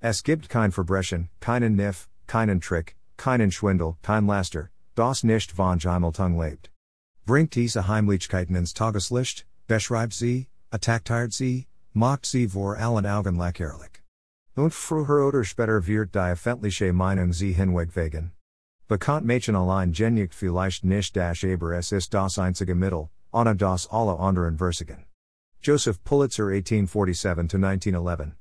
Es gibt kein Verbrechen, keinen niff, keinen Trick, keinen Schwindel, kein Laster, das nicht von tongue lebt. Bringt diese Heimlichkeiten ins Tageslicht, beschreibt sie, attackiert sie, macht sie vor allen Augen lächerlich. Und früher oder später wird die öffentliche Meinung sie hinwegwegen. Bekannt Machen allein genügt vielleicht nicht das aber es ist das einzige Mittel, ohne das alle anderen Versigen. Joseph Pulitzer 1847 1911